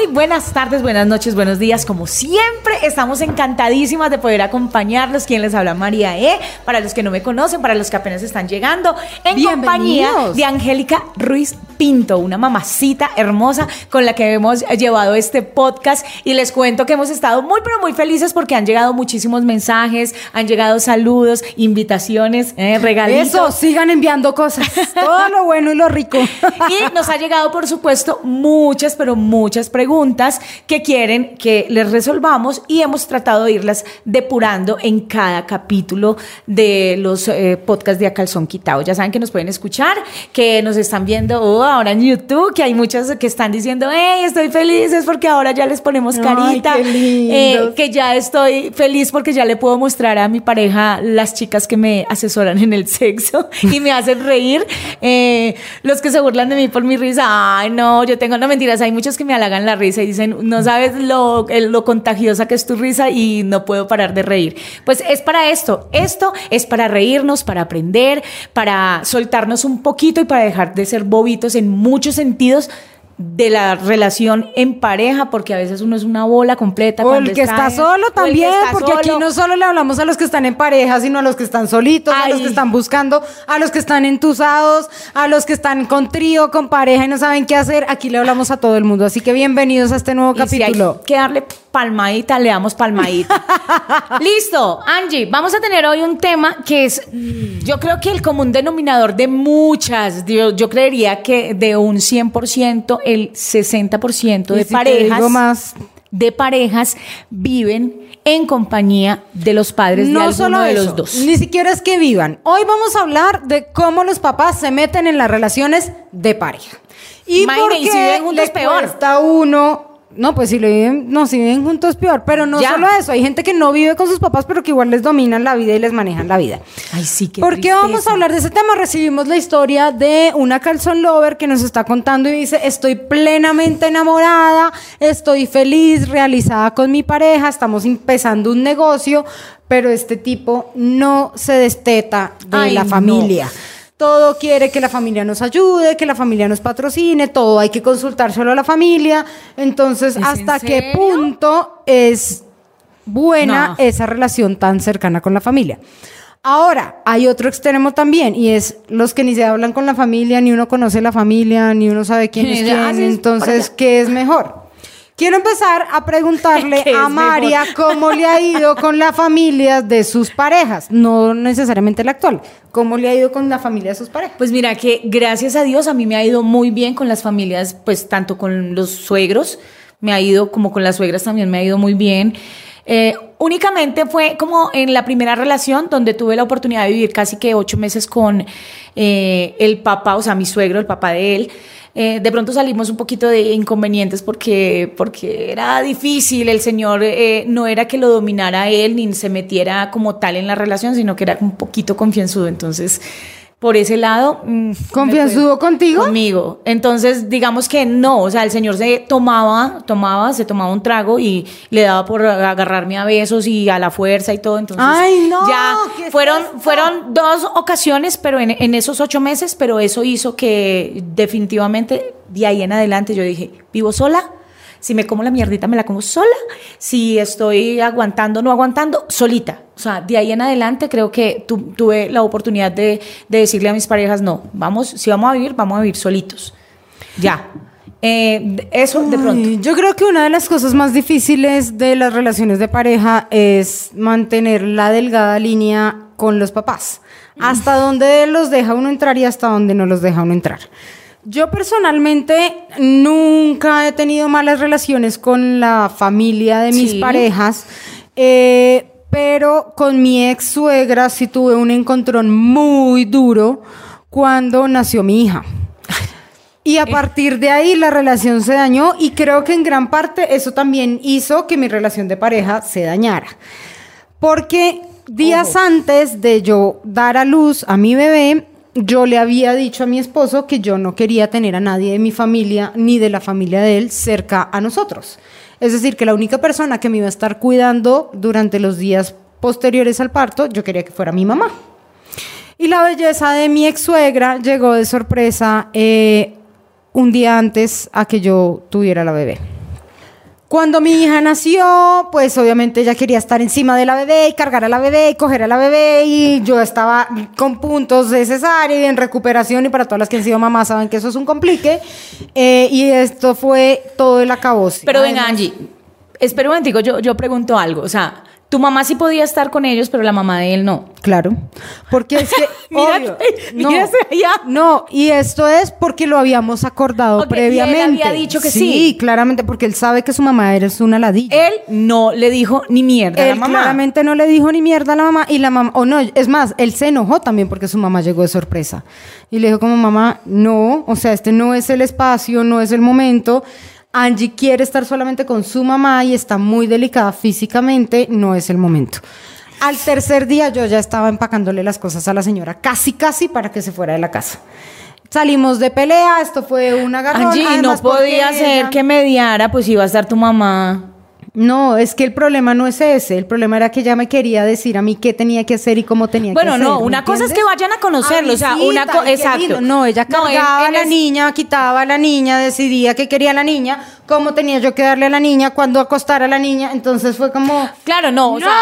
muy buenas tardes, buenas noches, buenos días. Como siempre, estamos encantadísimas de poder acompañarlos. Quien les habla, María E. Para los que no me conocen, para los que apenas están llegando, en compañía de Angélica Ruiz Pinto, una mamacita hermosa con la que hemos llevado este podcast. Y les cuento que hemos estado muy, pero muy felices porque han llegado muchísimos mensajes, han llegado saludos, invitaciones, eh, regalitos. Eso, sigan enviando cosas. Todo lo bueno y lo rico. Y nos ha llegado, por supuesto, muchas, pero muchas preguntas que quieren que les resolvamos y hemos tratado de irlas depurando en cada capítulo de los eh, podcasts de A Calzón Quitado. Ya saben que nos pueden escuchar, que nos están viendo oh, ahora en YouTube, que hay muchas que están diciendo, hey, estoy feliz, es porque ahora ya les ponemos Ay, carita, lindos. eh, que ya estoy feliz porque ya le puedo mostrar a mi pareja las chicas que me asesoran en el sexo y me hacen reír. Eh, los que se burlan de mí por mi risa, ay, no, yo tengo, no mentiras, hay muchos que me halagan la risa y dicen, no sabes lo, lo contagiosa que es tu risa y no puedo parar de reír. Pues es para esto, esto es para reírnos, para aprender, para soltarnos un poquito y para dejar de ser bobitos en muchos sentidos de la relación en pareja, porque a veces uno es una bola completa. O el que está solo también, está porque aquí no solo le hablamos a los que están en pareja, sino a los que están solitos, a los que están buscando, a los que están entusados, a los que están con trío, con pareja y no saben qué hacer. Aquí le hablamos a todo el mundo. Así que bienvenidos a este nuevo Y si hay capítulo. que darle palmadita, le damos palmadita. Listo, Angie, vamos a tener hoy un tema que es, yo creo que el común denominador de muchas, yo, yo creería que de un 100%, el 60% de si parejas, más, de parejas viven en compañía de los padres de no alguno solo de eso, los dos. ni siquiera es que vivan. Hoy vamos a hablar de cómo los papás se meten en las relaciones de pareja. Y Imagine, por y si viven juntos, le peor. cuesta uno no, pues si lo viven, no, si viven juntos peor, pero no Ya. solo eso, hay gente que no vive con sus papás, pero que igual les dominan la vida y les manejan la vida. Ay, sí, qué ¿Por qué vamos a hablar de ese tema? Recibimos la historia de una calzón lover que nos está contando y dice, estoy plenamente enamorada, estoy feliz, realizada con mi pareja, estamos empezando un negocio, pero este tipo no se desteta de Ay, la no. Todo quiere que la familia nos ayude, que la familia nos patrocine, todo hay que consultárselo a la familia. Entonces, ¿Es ¿hasta en qué punto es buena No. esa relación tan cercana con la familia? Ahora, hay otro extremo también, y es los que ni se hablan con la familia, ni uno conoce la familia, ni uno sabe quién es quién. Entonces. ¿qué es mejor? Quiero empezar a preguntarle ¿Qué a María mejor? cómo le ha ido con la familia de sus parejas, no necesariamente la actual. ¿Cómo le ha ido con la familia de sus parejas? Pues mira que gracias a Dios a mí me ha ido muy bien con las familias, pues tanto con los suegros, me ha ido como con las suegras también me ha ido muy bien. Eh, únicamente fue como en la primera relación donde tuve la oportunidad de vivir casi que ocho meses con eh, el papá, o sea, mi suegro, el papá de él. Eh, de pronto salimos un poquito de inconvenientes porque, porque era difícil, el señor no era que lo dominara él ni se metiera como tal en la relación, sino que era un poquito confianzudo, entonces por ese lado... mm, ¿Confianzudo contigo? Conmigo. Entonces, digamos que no, o sea, el señor se tomaba, tomaba, se tomaba un trago y le daba por agarrarme a besos y a la fuerza y todo. Entonces, Ay, no, ya ¿qué es fueron, fueron dos ocasiones, pero en, en esos ocho meses, pero eso hizo que definitivamente de ahí en adelante yo dije, vivo sola. Si me como la mierdita, me la como sola. Si estoy aguantando, no aguantando, solita. O sea, de ahí en adelante creo que tu- tuve la oportunidad de, de decirle a mis parejas, no, vamos, si vamos a vivir, vamos a vivir solitos. Ya. Eh, eso de pronto. Ay, Yo creo que una de las cosas más difíciles de las relaciones de pareja es mantener la delgada línea con los papás. Hasta dónde los deja uno entrar y hasta dónde no los deja uno entrar. Yo personalmente nunca he tenido malas relaciones con la familia de mis Sí. parejas, eh, pero con mi ex suegra sí tuve un encontrón muy duro cuando nació mi hija. Y a partir de ahí la relación se dañó y creo que en gran parte eso también hizo que mi relación de pareja se dañara. Porque días antes de yo dar a luz a mi bebé, yo le había dicho a mi esposo que yo no quería tener a nadie de mi familia ni de la familia de él cerca a nosotros. Es decir, que la única persona que me iba a estar cuidando durante los días posteriores al parto, yo quería que fuera mi mamá. Y la belleza de mi ex suegra llegó de sorpresa eh, un día antes a que yo tuviera la bebé. Cuando mi hija nació, pues obviamente ella quería estar encima de la bebé y cargar a la bebé y coger a la bebé y yo estaba con puntos de cesárea y en recuperación y para todas las que han sido mamás saben que eso es un complique Eh, y esto fue todo el acabose. Pero venga, Angie, espera un momentico, yo, yo pregunto algo. O sea, tu mamá sí podía estar con ellos, pero la mamá de él no. Claro, porque es que Mira obvio, no, allá. no, y esto es porque lo habíamos acordado Ok, y él previamente. había dicho que sí. Sí, claramente, porque él sabe que su mamá eres una ladilla. Él no le dijo ni mierda a la Él mamá. claramente no le dijo ni mierda a la mamá y la mamá, o no, es más, él se enojó también porque su mamá llegó de sorpresa. Y le dijo como mamá, no, o sea, este no es el espacio, no es el momento. Angie quiere estar solamente con su mamá y está muy delicada físicamente, no es el momento. Al tercer día yo ya estaba empacándole las cosas a la señora, casi, casi para que se fuera de la casa. Salimos de pelea, esto fue un agarrón. Angie, no además podía ser ella- que mediara, pues iba a estar tu mamá. No, es que el problema no es ese. El problema era que ella me quería decir a mí qué tenía que hacer y cómo tenía Bueno, que hacer. no, ¿me una cosa es que vayan a conocerlo, o sea, una visita, co- ay, qué exacto. No, ella No, cargaba a la es- niña, quitaba a la niña, decidía qué quería la niña, cómo tenía yo que darle a la niña, cuándo acostar a la niña. Entonces fue como. Claro, no, o No, sea,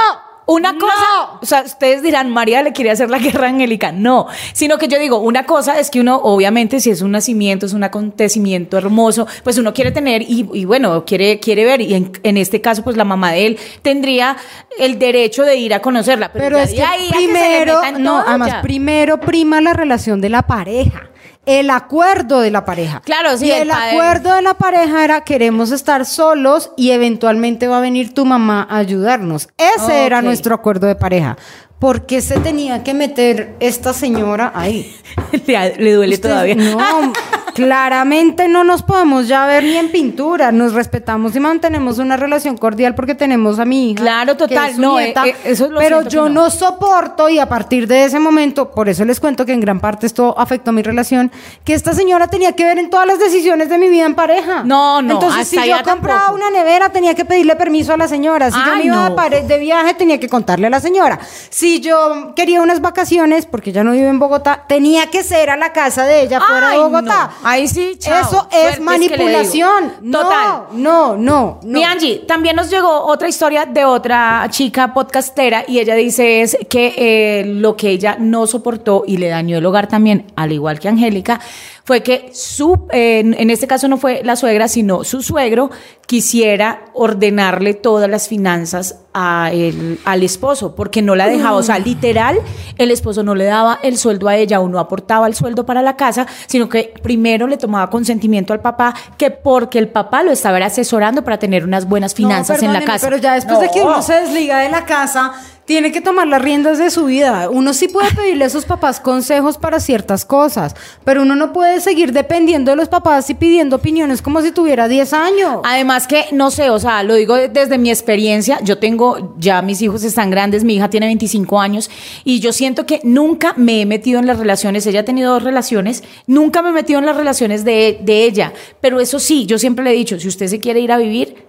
una no. cosa, o sea, ustedes dirán, María le quiere hacer la guerra angélica. No, sino que yo digo, una cosa es que uno, obviamente, si es un nacimiento, es un acontecimiento hermoso, pues uno quiere tener y, y bueno, quiere, quiere ver. Y en, en este caso, pues la mamá de él tendría el derecho de ir a conocerla. Pero, Pero es que ahí que primero, en no, además, ya. primero prima la relación de la pareja. El acuerdo de la pareja. Claro, sí, Y el acuerdo de la pareja era queremos estar solos y eventualmente va a venir tu mamá a ayudarnos. Ese era nuestro acuerdo de pareja. ¿Por qué se tenía que meter esta señora ahí? le, le duele todavía. No, claramente no nos podemos ya ver ni en pintura. Nos respetamos y mantenemos una relación cordial porque tenemos a mi hija. Claro, que total, es su no, eh, nieta, eh, eso lo Pero que yo no. no. soporto y a partir de ese momento, por eso les cuento que en gran parte esto afectó mi relación, que esta señora tenía que ver en todas las decisiones de mi vida en pareja. No, no, Entonces, hasta si yo compraba tampoco. una nevera, tenía que pedirle permiso a la señora. Si yo Ay, me iba no. de de viaje, tenía que contarle a la señora. Si yo quería unas vacaciones, porque ya no vive en Bogotá, tenía que ser a la casa de ella fuera Ay, de Bogotá. no. Ahí sí, chao. Eso Suerte es que manipulación. Total. No, no, no. no. Mi Angie, también nos llegó otra historia de otra chica podcastera y ella dice es que eh, lo que ella no soportó y le dañó el hogar también, al igual que Angélica, fue que su, eh, en este caso no fue la suegra, sino su suegro quisiera ordenarle todas las finanzas a el- al esposo, porque no la dejaba, o sea, literal, el esposo no le daba el sueldo a ella o no aportaba el sueldo para la casa, sino que primero le tomaba consentimiento al papá, que porque el papá lo estaba asesorando para tener unas buenas finanzas No, en la casa. Pero ya después de que No. uno se desliga de la casa, tiene que tomar las riendas de su vida. Uno sí puede pedirle a sus papás consejos para ciertas cosas, pero uno no puede seguir dependiendo de los papás y pidiendo opiniones como si tuviera 10 años. Además que, no sé, o sea, lo digo de- desde mi experiencia, yo tengo, ya mis hijos están grandes, mi hija tiene 25 años y yo siento que nunca me he metido en las relaciones, ella ha tenido dos relaciones, nunca me he metido en las relaciones de, de ella, pero eso sí, yo siempre le he dicho, si usted se quiere ir a vivir,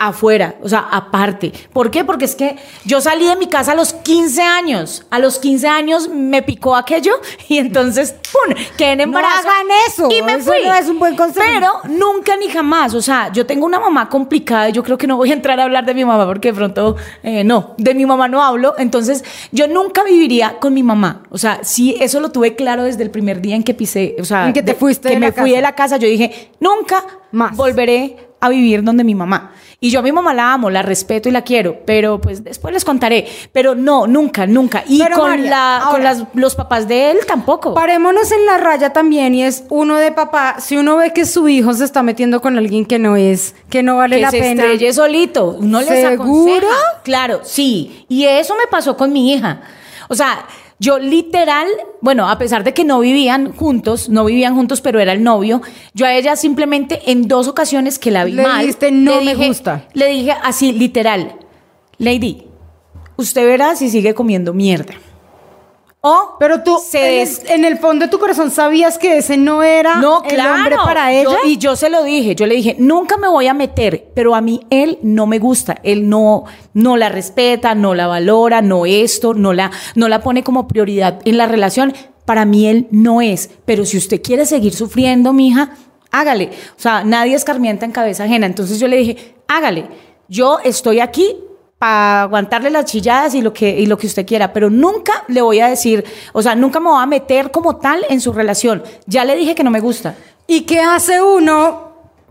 afuera, o sea, aparte. ¿Por qué? Porque es que yo salí de mi casa a los 15 años. A los 15 años me picó aquello y entonces, ¡pum! Quedé en No embarazo. hagan eso, Y me eso fui. no es un buen consejo. Pero nunca ni jamás. O sea, yo tengo una mamá complicada y yo creo que no voy a entrar a hablar de mi mamá porque de pronto, eh, no, de mi mamá no hablo. Entonces, yo nunca viviría con mi mamá. O sea, sí, eso lo tuve claro desde el primer día en que pisé. O sea, En que te de- fuiste que de me la fui casa. de la casa. Yo dije, nunca Más. volveré a vivir donde mi mamá. Y yo a mi mamá la amo, la respeto y la quiero, pero pues después les contaré. Pero no, nunca, nunca. Y Pero, con, María, la, con las- los papás de él tampoco. Parémonos en la raya también y es uno de papá, si uno ve que su hijo se está metiendo con alguien que no es, que no vale que la se pena. estrelle solito. Uno les ¿Seguro? aconseja. Claro, sí. Y eso me pasó con mi hija. O sea, yo literal, bueno, a pesar de que no vivían juntos, no vivían juntos, pero era el novio, yo a ella simplemente en dos ocasiones que la vi Le mal. dijiste, "No le me dije- gusta". Le dije así, literal, Lady, usted verá si sigue comiendo mierda. O Pero tú, se en, el, en el fondo de tu corazón, sabías que ese no era no, el hombre para ella. Yo- y yo se lo dije, yo le dije, nunca me voy a meter, pero a mí él no me gusta, él no, no la respeta, no la valora, no esto, no la, no la pone como prioridad en la relación. Para mí él no es, pero si usted quiere seguir sufriendo, mija, hágale. O sea, nadie escarmienta en cabeza ajena. Entonces yo le dije, hágale. Yo estoy aquí para aguantarle las chilladas y lo que y lo que usted quiera, pero nunca le voy a decir, o sea, nunca me voy a meter como tal en su relación. Ya le dije que no me gusta. ¿Y qué hace uno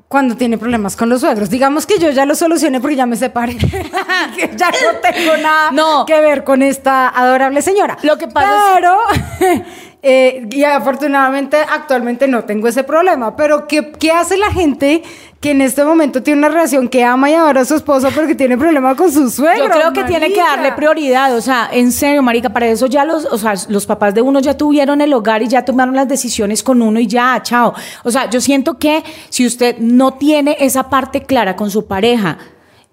cuando tiene problemas con los suegros? Digamos que yo ya lo solucioné porque ya me separé. Que ya no tengo nada No. que ver con esta adorable señora. Lo que pasa es- Pero, eh, y afortunadamente actualmente no tengo ese problema. Pero ¿qué, ¿qué hace la gente que en este momento tiene una relación que ama y adora a su esposo porque tiene problema con su suegro? Yo creo que tiene que darle prioridad, o sea, en serio, marica, para eso ya los, o sea, los papás de uno ya tuvieron el hogar y ya tomaron las decisiones con uno y ya, chao. O sea, yo siento que si usted no tiene esa parte clara con su pareja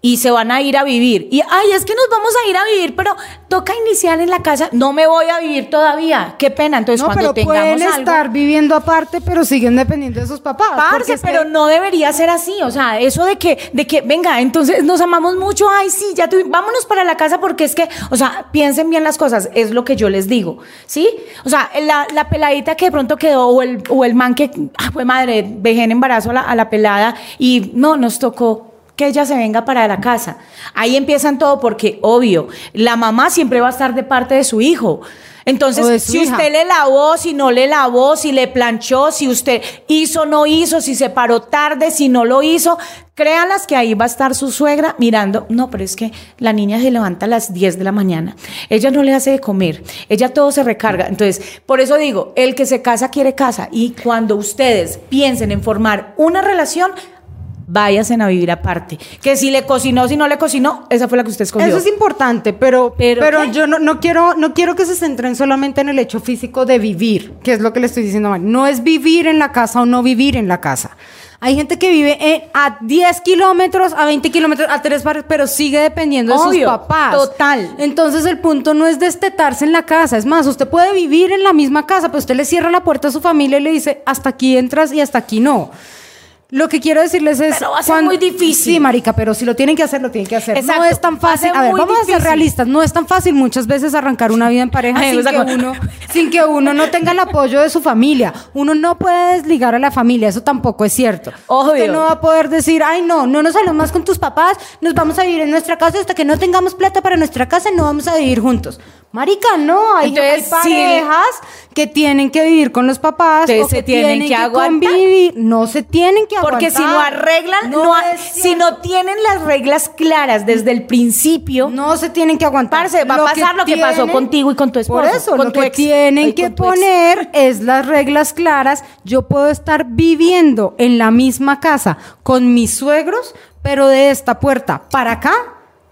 y se van a ir a vivir y ay, es que nos vamos a ir a vivir, pero toca iniciar en la casa, no me voy a vivir todavía. Qué pena, entonces No, cuando pero tengamos pueden algo estar viviendo aparte, pero siguen dependiendo de sus papás. Parce, que- pero no debería ser así, o sea, eso de que, de que, venga, entonces nos amamos mucho, ay, sí, ya tuvi- vámonos para la casa porque es que, o sea, piensen bien las cosas, es lo que yo les digo, ¿sí? O sea, la, la peladita que de pronto quedó, o el, o el man que, ah, fue madre, dejé en embarazo a la, a la pelada y no, nos tocó que ella se venga para la casa. Ahí empiezan todo porque, obvio, la mamá siempre va a estar de parte de su hijo. Entonces, si hija. usted le lavó, si no le lavó, si le planchó, si usted hizo, no hizo, si se paró tarde, si no lo hizo, créanlas que ahí va a estar su suegra mirando. No, pero es que la niña se levanta a las 10 de la mañana. Ella no le hace de comer. Ella todo se recarga. Entonces, por eso digo, el que se casa quiere casa. Y cuando ustedes piensen en formar una relación, váyasen a vivir aparte. Que si le cocinó, si no le cocinó, esa fue la que usted escogió. Eso es importante, pero, ¿Pero pero, yo no, no quiero, no quiero que se centren solamente en el hecho físico de vivir, que es lo que le estoy diciendo mal. No es vivir en la casa o no vivir en la casa. Hay gente que vive en- a 10 kilómetros, a 20 kilómetros, a tres barrios, pero sigue dependiendo de sus papás. total. Entonces el punto no es destetarse en la casa. Es más, usted puede vivir en la misma casa, pero usted le cierra la puerta a su familia y le dice, hasta aquí entras y hasta aquí no. Lo que quiero decirles es... Pero va a ser muy difícil. Sí, marica, pero si lo tienen que hacer, lo tienen que hacer. Exacto, No es tan fácil. A ver, vamos a ser realistas. No es tan fácil muchas veces arrancar una vida en pareja Ay, sin, que uno, sin que uno no tenga el apoyo de su familia. Uno no puede desligar a la familia, eso tampoco es cierto. Obvio. Usted no va a poder decir, ay, no, no nos salimos más con tus papás, nos vamos a vivir en nuestra casa hasta que no tengamos plata para nuestra casa, no vamos a vivir juntos. Marica, no, hay, hay Entonces, sí. parejas que tienen que vivir con los papás o se que tienen que aguantar. convivir. No se tienen que aguantar. Porque si no arreglan, no, si no tienen las reglas claras desde el principio, No se tienen que aguantar. Parce, va a pasar lo que pasó contigo y con tu esposo, Por eso, con lo tu que ex. tienen que poner es las reglas claras. Yo puedo estar viviendo en la misma casa con mis suegros, pero de esta puerta para acá,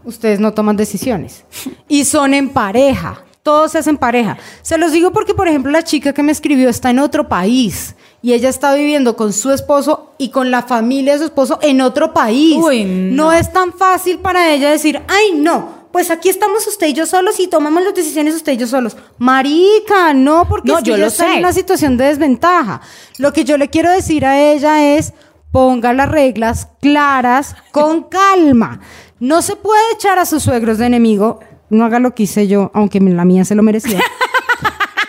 ustedes no toman decisiones. Y son en pareja. Todos se hacen pareja. Se los digo porque, por ejemplo, la chica que me escribió está en otro país y ella está viviendo con su esposo y con la familia de su esposo en otro país. Uy, no. no es tan fácil para ella decir, ay, no, pues aquí estamos usted y yo solos y tomamos las decisiones usted y yo solos. Marica, no, porque No, yo lo está sé. en una situación de desventaja. Lo que yo le quiero decir a ella es, ponga las reglas claras, con calma. No se puede echar a sus suegros de enemigo. No haga lo que hice yo, aunque la mía se lo merecía.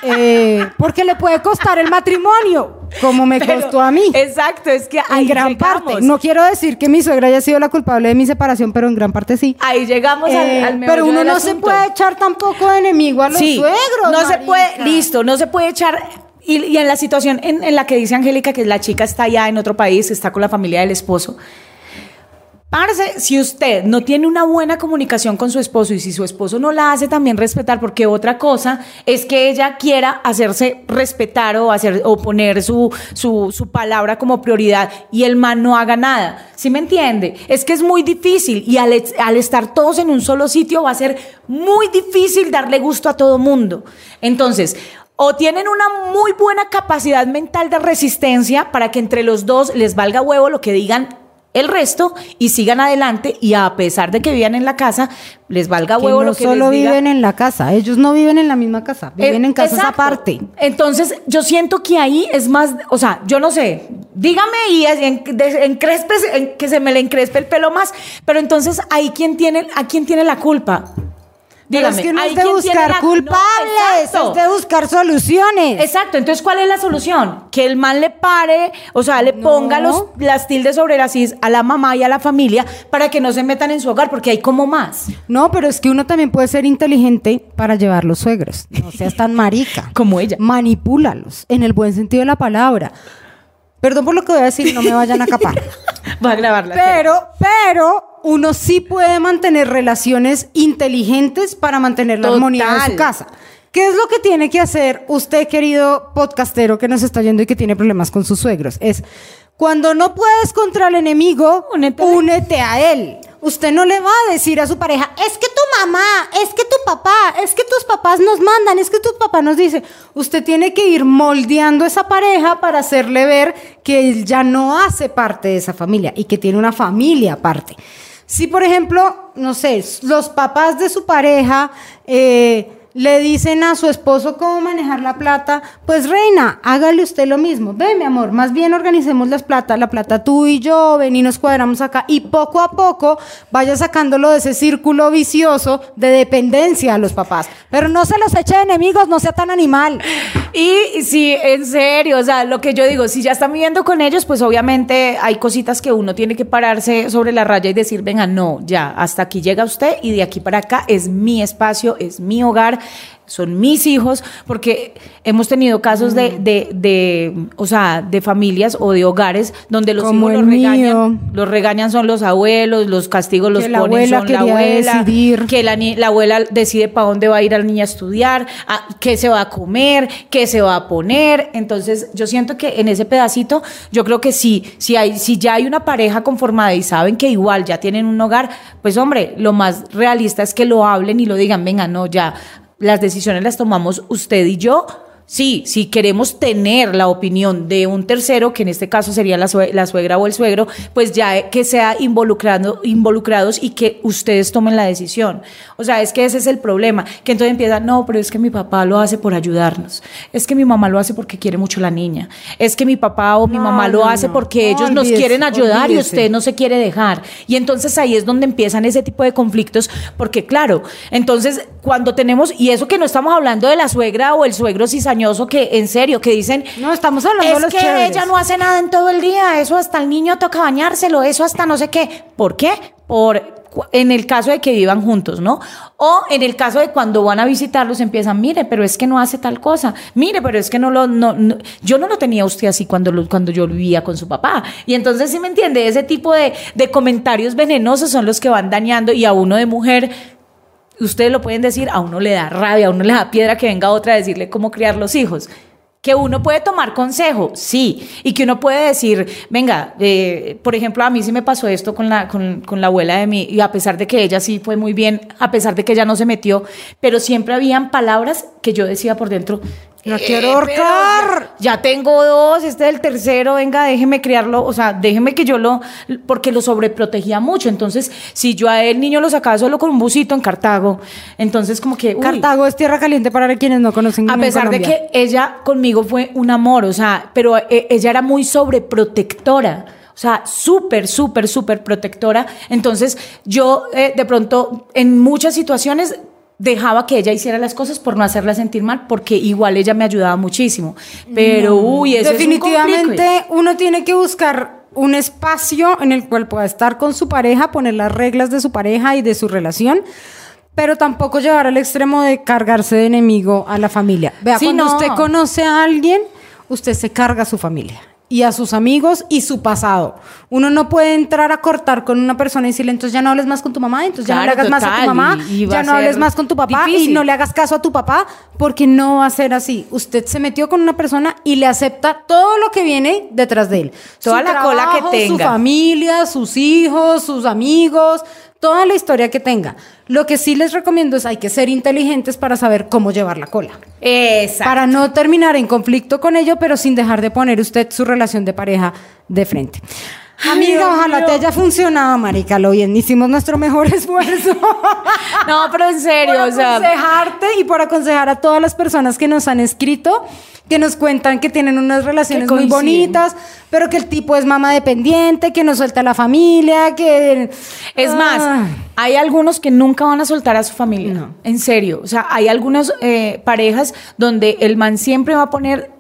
Eh, porque le puede costar el matrimonio, como me Pero- costó a mí. Exacto, es que En gran llegamos. parte. No quiero decir que mi suegra haya sido la culpable de mi separación, pero en gran parte sí. Ahí llegamos al- Eh, al, pero uno no se puede echar tampoco de enemigo a los Sí, suegros. No se puede, listo, no se puede echar. Y, y en la situación en, en la que dice Angélica que la chica está allá en otro país, está con la familia del esposo. Si usted no tiene una buena comunicación con su esposo y si su esposo no la hace también respetar, porque otra cosa es que ella quiera hacerse respetar o, hacer, o poner su, su, palabra como prioridad y el man no haga nada. ¿Sí me entiende? Es que es muy difícil y al, al estar todos en un solo sitio va a ser muy difícil darle gusto a todo mundo. Entonces, o tienen una muy buena capacidad mental de resistencia para que entre los dos les valga huevo lo que digan el resto y sigan adelante y a pesar de que vivan en la casa, les valga Que huevo no lo que solo les diga. viven en la casa, ellos no viven en la misma casa, viven Eh, en casas exacto. aparte. Entonces, yo siento que ahí es más, o sea, yo no sé, dígame y en, de- en- que se me le encrespe el pelo más, pero entonces ahí quién tiene, a quién tiene la culpa. Pero Dígame, es que no es de buscar la- no, culpables, exacto. es de buscar soluciones. Exacto, entonces ¿cuál es la solución? Que el man le pare, o sea, le No. ponga los, las tildes sobre las is a la mamá y a la familia para que no se metan en su hogar, porque hay como más. No, pero es que uno también puede ser inteligente para llevar los suegros. No seas tan marica. Como ella. Manipúlalos, en el buen sentido de la palabra. Perdón por lo que voy a decir, no me vayan a capar. Va a grabarla. Pero, pero uno sí puede mantener relaciones inteligentes para mantener la Total. armonía de su casa. ¿Qué es lo que tiene que hacer usted, querido podcastero que nos está yendo y que tiene problemas con sus suegros? Es cuando no puedes contra el enemigo, Únete a él. únete a él. Usted no le va a decir a su pareja, es que tu mamá, es que tu papá, es que tus papás nos mandan, es que tu papá nos dice. Usted tiene que ir moldeando esa pareja para hacerle ver que él ya no hace parte de esa familia y que tiene una familia aparte. Si, por ejemplo, no sé, los papás de su pareja eh, le dicen a su esposo cómo manejar la plata, pues reina, hágale usted lo mismo. Ve, mi amor, más bien organicemos las plata, la plata tú y yo, ven y nos cuadramos acá. Y poco a poco vaya sacándolo de ese círculo vicioso de dependencia a los papás. Pero no se los eche de enemigos, no sea tan animal. Y sí, en serio, o sea, lo que yo digo, si ya están viviendo con ellos, pues obviamente hay cositas que uno tiene que pararse sobre la raya y decir, venga, no, ya, hasta aquí llega usted y de aquí para acá es mi espacio, es mi hogar, son mis hijos, porque hemos tenido casos Mm. de, de, de, o sea, de familias o de hogares donde los Como hijos los regañan, mío. los regañan son los abuelos, los castigos los Que la ponen abuela son la abuela, decidir. que la, la abuela decide para dónde va a ir la niña a estudiar, a- qué se va a comer, qué se va a poner. Entonces, yo siento que en ese pedacito, yo creo que sí, si, hay, si ya hay una pareja conformada y saben que igual ya tienen un hogar, pues hombre, lo más realista es que lo hablen y lo digan, venga, no, ya, las decisiones las tomamos usted y yo. Sí, si queremos tener la opinión de un tercero, que en este caso sería la, sue- la suegra o el suegro, pues ya eh, que sea involucrando, involucrados y que ustedes tomen la decisión. O sea, es que ese es el problema, que entonces empiezan, no, pero es que mi papá lo hace por ayudarnos, es que mi mamá lo hace porque quiere mucho la niña, es que mi papá o mi No, mamá lo no, hace no. porque ellos nos quieren ayudar y usted no se quiere dejar. Y entonces ahí es donde empiezan ese tipo de conflictos, porque claro, entonces cuando tenemos, y eso que no estamos hablando de la suegra o el suegro cizañoso, que en serio, que dicen, No, estamos hablando es de los que chéveres. ella no hace nada en todo el día, eso hasta el niño toca bañárselo, eso hasta no sé qué. ¿Por qué? Por en el caso de que vivan juntos, ¿no? O en el caso de cuando van a visitarlos empiezan, mire, pero es que no hace tal cosa, mire, pero es que no lo, no, no- yo no lo tenía usted así cuando, lo- cuando yo vivía con su papá. Y entonces, ¿sí me entiende? Ese tipo de, de comentarios venenosos son los que van dañando y a uno de mujer ustedes lo pueden decir, a uno le da rabia, a uno le da piedra que venga otra a decirle cómo criar los hijos. Que uno puede tomar consejo, sí, y que uno puede decir, venga, eh, por ejemplo, a mí sí me pasó esto con la, con, con la abuela de mí, y a pesar de que ella sí fue muy bien, a pesar de que ella no se metió, pero siempre habían palabras que yo decía por dentro, La "Eh, quiero ahorcar". Ya, tengo dos, este es el tercero, venga, déjeme criarlo, o sea, déjeme que yo lo, porque lo sobreprotegía mucho. Entonces, si yo a el niño lo sacaba solo con un busito en Cartago, entonces como que... uy, Cartago es tierra caliente para quienes no conocen a pesar de que ella conmigo fue un amor, o sea, pero eh, ella era muy sobreprotectora. O sea, súper, súper, súper protectora. Entonces, yo eh, de pronto, en muchas situaciones, dejaba que ella hiciera las cosas por no hacerla sentir mal, porque igual ella me ayudaba muchísimo. Pero, uy, eso Definitivamente es un uno tiene que buscar un espacio en el cual pueda estar con su pareja, poner las reglas de su pareja y de su relación, pero tampoco llevar al extremo de cargarse de enemigo a la familia. Vea, Sí, cuando no. usted conoce a alguien, usted se carga a su familia y a sus amigos y su pasado. Uno no puede entrar a cortar con una persona y decirle, entonces ya no hables más con tu mamá, entonces ya no le hagas más a tu mamá, ya no hables más con tu papá y no le hagas caso a tu papá, porque no va a ser así. Usted se metió con una persona y le acepta todo lo que viene detrás de él. Toda la cola que Su tenga. familia, sus hijos, sus amigos, toda la historia que tenga. Lo que sí les recomiendo es hay que ser inteligentes para saber cómo llevar la cola. Exacto. Para no terminar en conflicto con ello, pero sin dejar de poner usted su relación de pareja de frente. Amiga, ojalá te haya funcionado, marica, lo bien. Hicimos nuestro mejor esfuerzo. No, pero en serio, por o sea, aconsejarte y por aconsejar a todas las personas que nos han escrito, que nos cuentan que tienen unas relaciones muy bonitas, pero que el tipo es mamá dependiente, que no suelta a la familia, que... Es Ah. más, hay algunos que nunca van a soltar a su familia. En serio. O sea, hay algunas eh, parejas donde el man siempre va a poner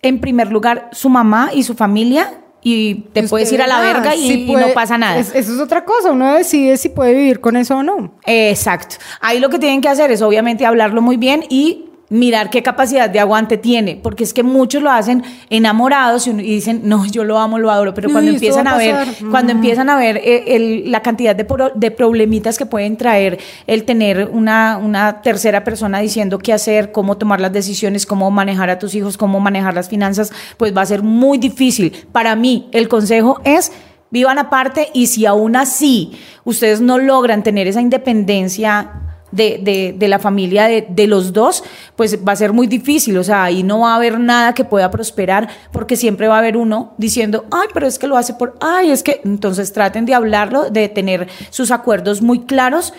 en primer lugar su mamá y su familia y te Usted, puedes ir a la verga y, no pasa nada. es- eso es otra cosa, uno decide si puede vivir con eso o no. Exacto. Ahí lo que tienen que hacer es obviamente hablarlo muy bien y mirar qué capacidad de aguante tiene, porque es que muchos lo hacen enamorados y, uno- y dicen, no, yo lo amo, lo adoro, pero Uy, cuando empiezan a a ver, cuando Mm. empiezan a ver el- la cantidad de, pro- de problemitas que pueden traer el tener una, una tercera persona diciendo qué hacer, cómo tomar las decisiones, cómo manejar a tus hijos, cómo manejar las finanzas, pues va a ser muy difícil. Para mí, el consejo es vivan aparte y si aún así ustedes no logran tener esa independencia de, de- de la familia de, de los dos, pues va a ser muy difícil. O sea, ahí no va a haber nada que pueda prosperar porque siempre va a haber uno diciendo, ay, pero es que lo hace por, ay, es que entonces traten de hablarlo, de tener sus acuerdos muy claros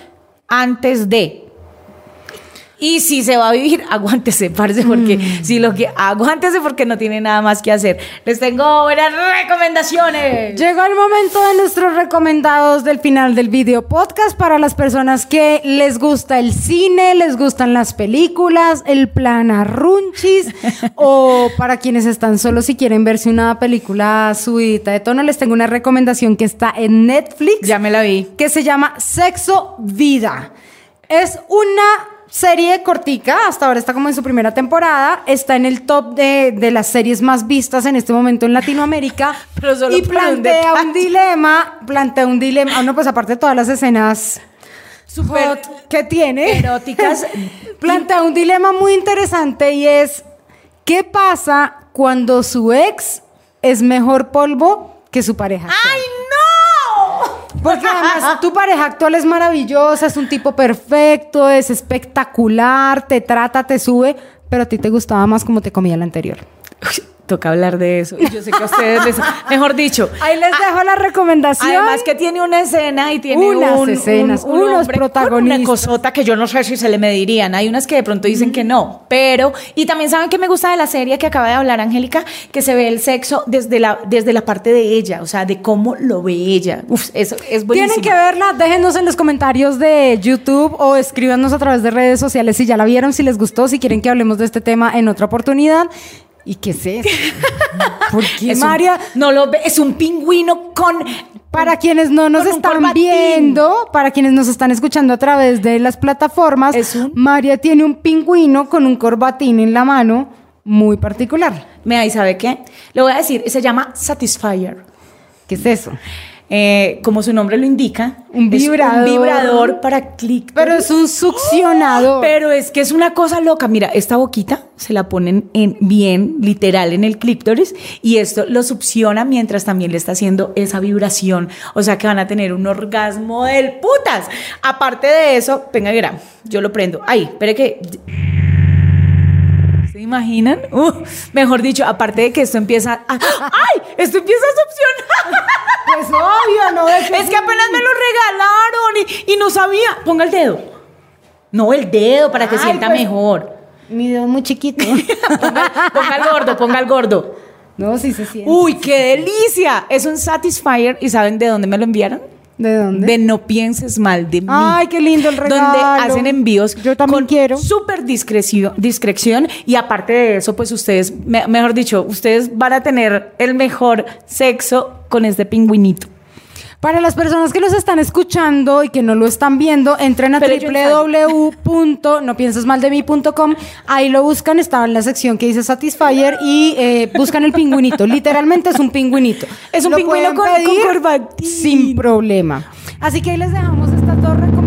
antes de. Y si se va a vivir, aguántese, parce, porque si lo que aguántese porque no tiene nada más que hacer. Les tengo buenas recomendaciones. Llegó el momento de nuestros recomendados del final del video podcast para las personas que les gusta el cine, les gustan las películas, el plan arrunchis o para quienes están solos y quieren verse una película subidita de tono, les tengo una recomendación que está en Netflix Ya me la vi. que se llama Sexo Vida. Es una serie cortica, hasta ahora está como en su primera temporada, está en el top de, de las series más vistas en este momento en Latinoamérica Pero solo y un plantea un, dilema, plantea un dilema, ah, no, pues aparte de todas las escenas Súper hot que tiene, eróticas. plantea un dilema muy interesante y es, ¿qué pasa cuando su ex es mejor polvo que su pareja? ¡Ay, no! Porque además tu pareja actual es maravillosa, es un tipo perfecto, es espectacular, te trata, te sube, pero a ti te gustaba más como te comía la anterior. Toca hablar de eso. Y Yo sé que a ustedes les... Mejor dicho. Ahí les dejo la recomendación. Además que tiene una escena y tiene Unas un- escenas, un- un unos protagonistas. Una cosota que yo no sé si se le medirían. Hay unas que de pronto dicen que no, pero y también saben que me gusta de la serie que acaba de hablar Angélica, que se ve el sexo desde la desde la parte de ella, o sea, de cómo lo ve ella. Uf, eso es buenísimo. Tienen que verla, déjenos en los comentarios de YouTube o escríbanos a través de redes sociales si ya la vieron, si les gustó, si quieren que hablemos de este tema en otra oportunidad. ¿Y qué es eso? ¿Por qué, Es un- María? no lo ve, es un pingüino con Para quienes no nos un están viendo, para quienes nos están escuchando a través de las plataformas, un- María tiene un pingüino con un corbatín en la mano muy particular. Me ahí sabe qué? Le voy a decir, se llama Satisfyer. ¿Qué es eso? Eh, como su nombre lo indica, Un es vibrador. un vibrador para clic. Pero es un succionador. Pero es que es una cosa loca. Mira, esta boquita se la ponen en bien, literal, en el clítoris y esto lo succiona mientras también le está haciendo esa vibración. O sea que van a tener un orgasmo del putas. Aparte de eso, venga, mira, yo lo prendo. Ay, espere que. ¿Se imaginan? Uh, mejor dicho, aparte de que esto empieza a. ¡Ay! Esto empieza a succionar. Pues obvio, ¿no? ¿De qué Es que apenas me lo regalaron y, y no sabía. Ponga el dedo. No, el dedo para que Ay, sienta pues- mejor. Mi dedo muy chiquito. Ponga, ponga el gordo, ponga el gordo. no, sí se siente. Uy, qué delicia. Es un Satisfyer y ¿saben de dónde me lo enviaron? ¿De dónde? De no pienses mal de mí. Ay, qué lindo el regalo. Donde hacen envíos Yo también con quiero. súper discreción, discreción y aparte de eso, pues ustedes, me- mejor dicho, ustedes van a tener el mejor sexo con este pingüinito. Para las personas que nos están escuchando y que no lo están viendo, entren a www.nopiensesmaldemi.com. Ahí lo buscan, está en la sección que dice Satisfyer y eh, buscan el pingüinito. Literalmente es un pingüinito. Es un Lo pingüino con- con corbatín. Sin problema. Así que ahí les dejamos estas dos recomendaciones.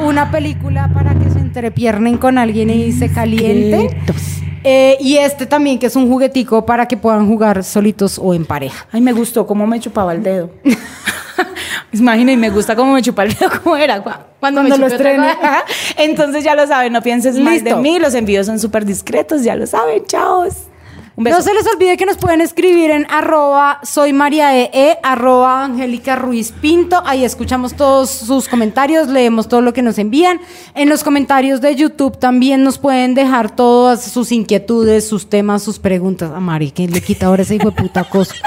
Una película para que se entrepiernen con alguien y se. Secretos. Eh, y este también, que es un juguetico para que puedan jugar solitos o en pareja. Ay, me gustó cómo me chupaba el dedo. Imagina, y me gusta cómo me chupa el dedo, cómo era cu- cuando, me lo cosa. Entonces ya lo saben, no pienses más de Listo. mí, los envíos son súper discretos, ya lo saben, chao. Un beso. No se les olvide que nos pueden escribir en arroba soy María E, E, arroba Angélica Ruiz Pinto. Ahí escuchamos todos sus comentarios, leemos todo lo que nos envían. En los comentarios de YouTube también nos pueden dejar todas sus inquietudes, sus temas, sus preguntas. A Mari, que le quita ahora ese hijo de puta cosa.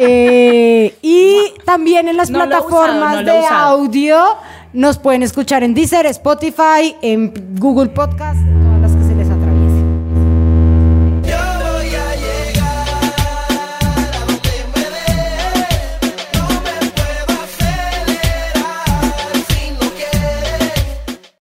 Eh, y también en las No plataformas usado, no de audio nos pueden escuchar en Deezer, Spotify, en Google Podcast